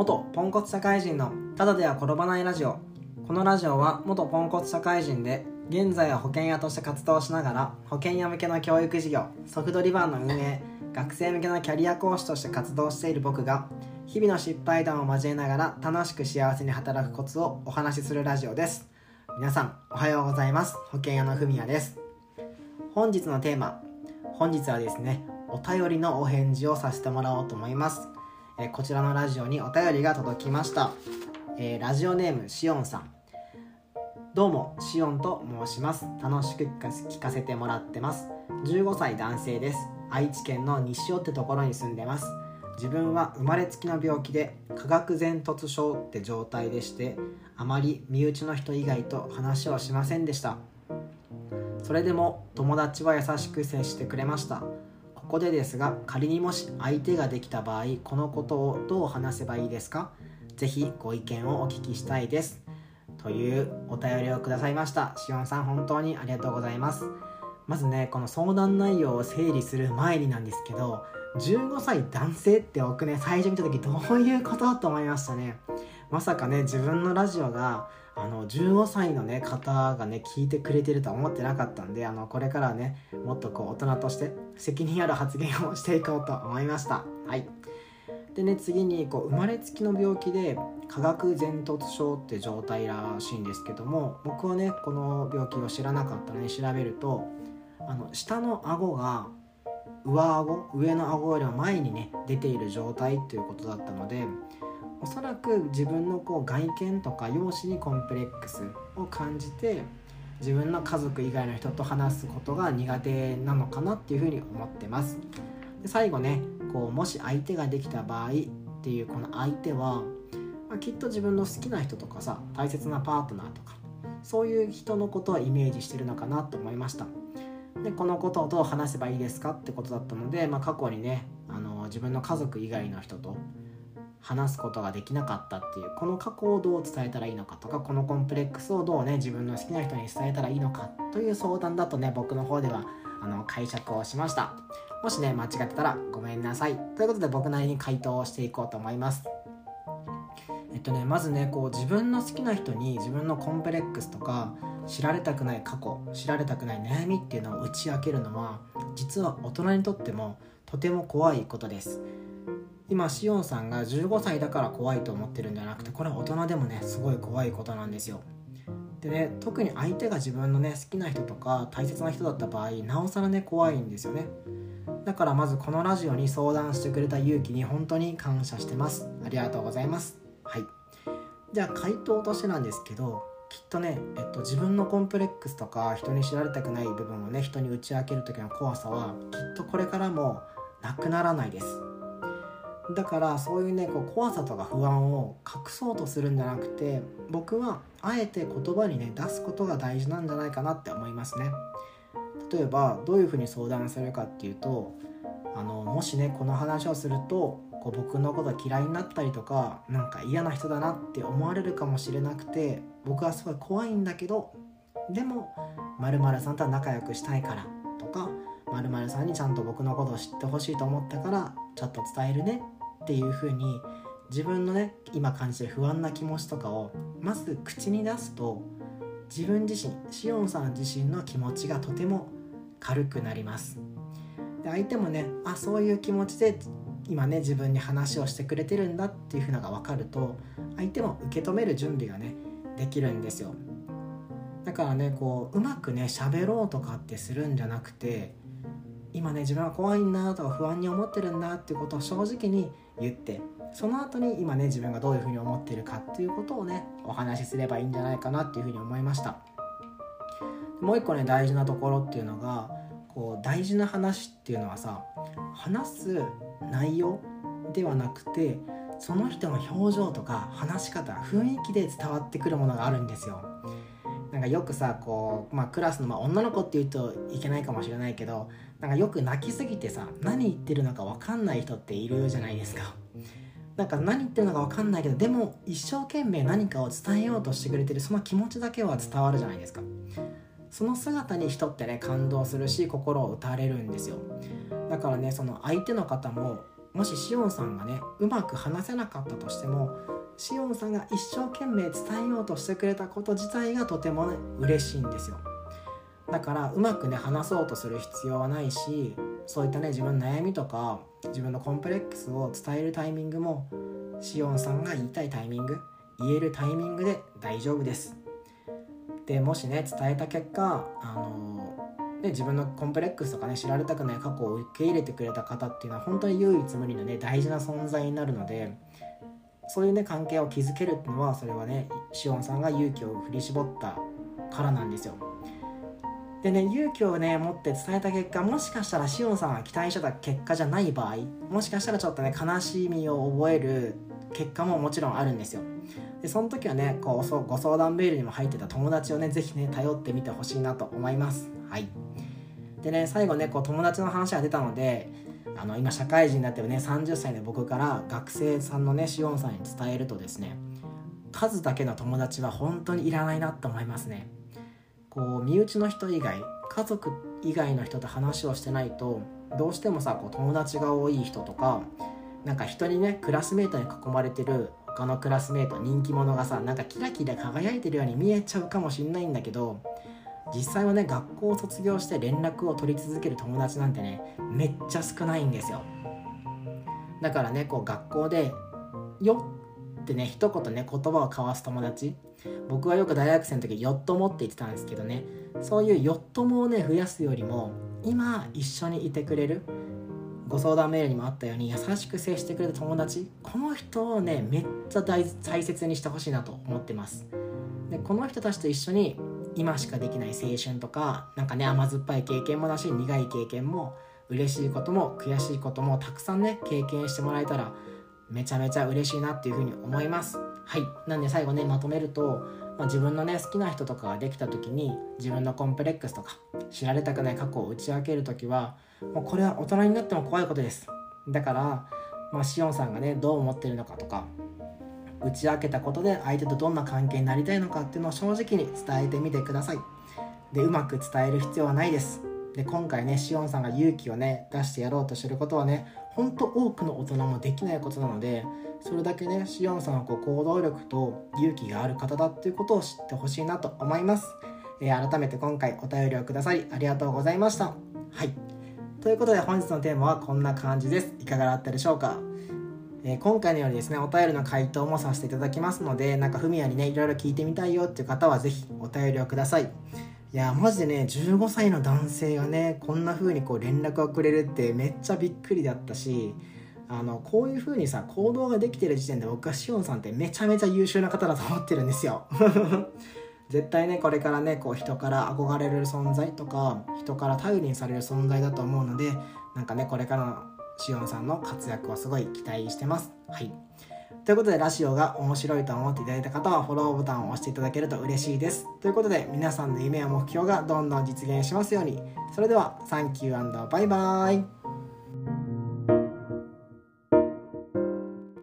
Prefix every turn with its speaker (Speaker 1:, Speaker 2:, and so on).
Speaker 1: 元ポンコツ社会人のただでは転ばないラジオ。このラジオは元ポンコツ社会人で現在は保険屋として活動しながら保険屋向けの教育事業ソフトリバーの運営学生向けのキャリア講師として活動している僕が日々の失敗談を交えながら楽しく幸せに働くコツをお話しするラジオです。皆さんおはようございます。保険屋のふみやです。本日のテーマ。本日はですねお便りのお返事をさせてもらおうと思います。えこちらのラジオにお便りが届きました、えー、ラジオネームしおんさん。どうもしおんと申します。楽しく聞かせてもらってます。15歳男性です。愛知県の西尾ってところに住んでます。自分は生まれつきの病気で化学前突症って状態でしてあまり身内の人以外と話はしませんでした。それでも友達は優しく接してくれました。ここでですが仮にもし相手ができた場合このことをどう話せばいいですか？ぜひご意見をお聞きしたいです。というお便りをくださいました。しおんさん本当にありがとうございます。まずねこの相談内容を整理する前になんですけど15歳男性って僕ね最初見た時どういうこと？と思いましたね。まさかね自分のラジオがあの15歳の、ね、方がね聞いてくれてるとは思ってなかったんであのこれからねもっとこう大人として責任ある発言をしていこうと思いました。はい。でね次にこう生まれつきの病気で化学前突症って状態らしいんですけども僕はねこの病気を知らなかったので調べるとあの下の顎が上顎上の顎よりも前にね出ている状態ということだったのでおそらく自分のこう外見とか容姿にコンプレックスを感じて自分の家族以外の人と話すことが苦手なのかなっていうふうに思ってます。で最後ねこうもし相手ができた場合っていうこの相手は、まあ、きっと自分の好きな人とかさ大切なパートナーとかそういう人のことをイメージしてるのかなと思いました。でこのことをどう話せばいいですかってことだったので、まあ、過去にねあの自分の家族以外の人と話すことができなかったっていうこの過去をどう伝えたらいいのかとかこのコンプレックスをどうね自分の好きな人に伝えたらいいのかという相談だとね僕の方ではあの解釈をしました。もしね間違ってたらごめんなさい。ということで僕なりに回答をしていこうと思います。えっとねまずねこう自分の好きな人に自分のコンプレックスとか知られたくない過去知られたくない悩みっていうのを打ち明けるのは実は大人にとってもとても怖いことです。今しおんさんが15歳だから怖いと思ってるんじゃなくてこれは大人でもねすごい怖いことなんですよ。でね特に相手が自分のね好きな人とか大切な人だった場合なおさらね怖いんですよね。だからまずこのラジオに相談してくれた勇気に本当に感謝してます。ありがとうございます。はい。じゃあ回答としてなんですけどきっとね、えっと、自分のコンプレックスとか人に知られたくない部分をね人に打ち明ける時の怖さはきっとこれからもなくならないです。だからそういうねこう怖さとか不安を隠そうとするんじゃなくて僕はあえて言葉にね出すことが大事なんじゃないかなって思いますね。例えばどういうふうに相談するかっていうとあのもしねこの話をするとこう僕のこと嫌いになったりとかなんか嫌な人だなって思われるかもしれなくて僕はすごい怖いんだけどでも〇〇さんとは仲良くしたいからとか〇〇さんにちゃんと僕のことを知ってほしいと思ったからちょっと伝えるねっていう風に自分のね今感じてる不安な気持ちとかをまず口に出すと自分自身しおんさん自身の気持ちがとても軽くなります。で相手もねあそういう気持ちで今ね自分に話をしてくれてるんだっていう風のが分かると相手も受け止める準備がねできるんですよ。だからねこううまくね喋ろうとかってするんじゃなくて今ね自分は怖いんだとか不安に思ってるんだっていうことを正直に言ってその後に今ね自分がどういうふうに思ってるかっていうことをねお話しすればいいんじゃないかなっていうふうに思いました。もう一個ね大事なところっていうのがこう大事な話っていうのはさ話す内容ではなくてその人の表情とか話し方雰囲気で伝わってくるものがあるんですよ。なんかよくさこう、まあ、クラスの、まあ、女の子って言うといけないかもしれないけどなんかよく泣きすぎてさ何言ってるのか分かんない人っているじゃないですか。なんか何言ってるのか分かんないけどでも一生懸命何かを伝えようとしてくれてるその気持ちだけは伝わるじゃないですか。その姿に人ってね感動するし心を打たれるんですよだからねその相手の方ももししおんさんがねうまく話せなかったとしてもしおんさんが一生懸命伝えようとしてくれたこと自体がとてもね嬉しいんですよ。だからうまくね話そうとする必要はないしそういったね自分の悩みとか自分のコンプレックスを伝えるタイミングもしおんさんが言いたいタイミング言えるタイミングで大丈夫です。でもしね伝えた結果あのね、自分のコンプレックスとかね知られたくない過去を受け入れてくれた方っていうのは本当に唯一無二のね大事な存在になるのでそういうね関係を築けるっていうのはそれはねしおんさんが勇気を振り絞ったからなんですよ。でね勇気をね持って伝えた結果もしかしたらしおんさんが期待してた結果じゃない場合もしかしたらちょっとね悲しみを覚える結果ももちろんあるんですよ。でその時はねこうご相談メールにも入ってた友達をね是非ね頼ってみてほしいなと思います。はい。でね最後ねこう友達の話が出たのであの今社会人になってるね30歳の僕から学生さんのねしおんさんに伝えるとですね数だけの友達は本当にいらないなと思いますね。こう身内の人以外家族以外の人と話をしてないとどうしてもさこう友達が多い人とかなんか人にねクラスメートに囲まれてる他のクラスメート人気者がさなんかキラキラ輝いてるように見えちゃうかもしんないんだけど実際はね学校を卒業して連絡を取り続ける友達なんてねめっちゃ少ないんですよ。だからねこう学校で「よ」ってね一言ね言葉を交わす友達。僕はよく大学生の時ヨットモって言ってたんですけどね。そういうヨットモをね増やすよりも今一緒にいてくれるご相談メールにもあったように優しく接してくれた友達この人をねめっちゃ大切にしてほしいなと思ってます。でこの人たちと一緒に今しかできない青春とかなんかね甘酸っぱい経験もだし苦い経験も嬉しいことも悔しいこともたくさんね経験してもらえたらめちゃめちゃ嬉しいなっていうふうに思います。はい。なんで最後ねまとめると、まあ、自分のね好きな人とかができた時に自分のコンプレックスとか知られたくない過去を打ち明ける時はもうこれは大人になっても怖いことです。だから、まあ、しおんさんがねどう思ってるのかとか打ち明けたことで相手とどんな関係になりたいのかっていうのを正直に伝えてみてください。でうまく伝える必要はないです。で今回ねしおんさんが勇気をね出してやろうとしてることはねほんと多くの大人もできないことなのでそれだけねしおんさんはこう行動力と勇気がある方だっていうことを知ってほしいなと思います、えー、改めて今回お便りをくださりありがとうございました。はい。ということで本日のテーマはこんな感じです。いかがだったでしょうか？えー、今回のようにですねお便りの回答もさせていただきますのでなんかふみやにねいろいろ聞いてみたいよっていう方は是非お便りをください。いやマジでね15歳の男性がねこんな風にこう連絡をくれるってめっちゃびっくりだったしあのこういう風にさ行動ができてる時点で僕はしおんさんってめちゃめちゃ優秀な方だと思ってるんですよ。絶対ねこれからねこう人から憧れる存在とか人から頼りにされる存在だと思うのでなんかねこれからのしおんさんの活躍をすごい期待してます。はい。ということでラジオが面白いと思っていただいた方はフォローボタンを押していただけると嬉しいです。ということで皆さんの夢や目標がどんどん実現しますように。それでは、サンキューバイバーイ。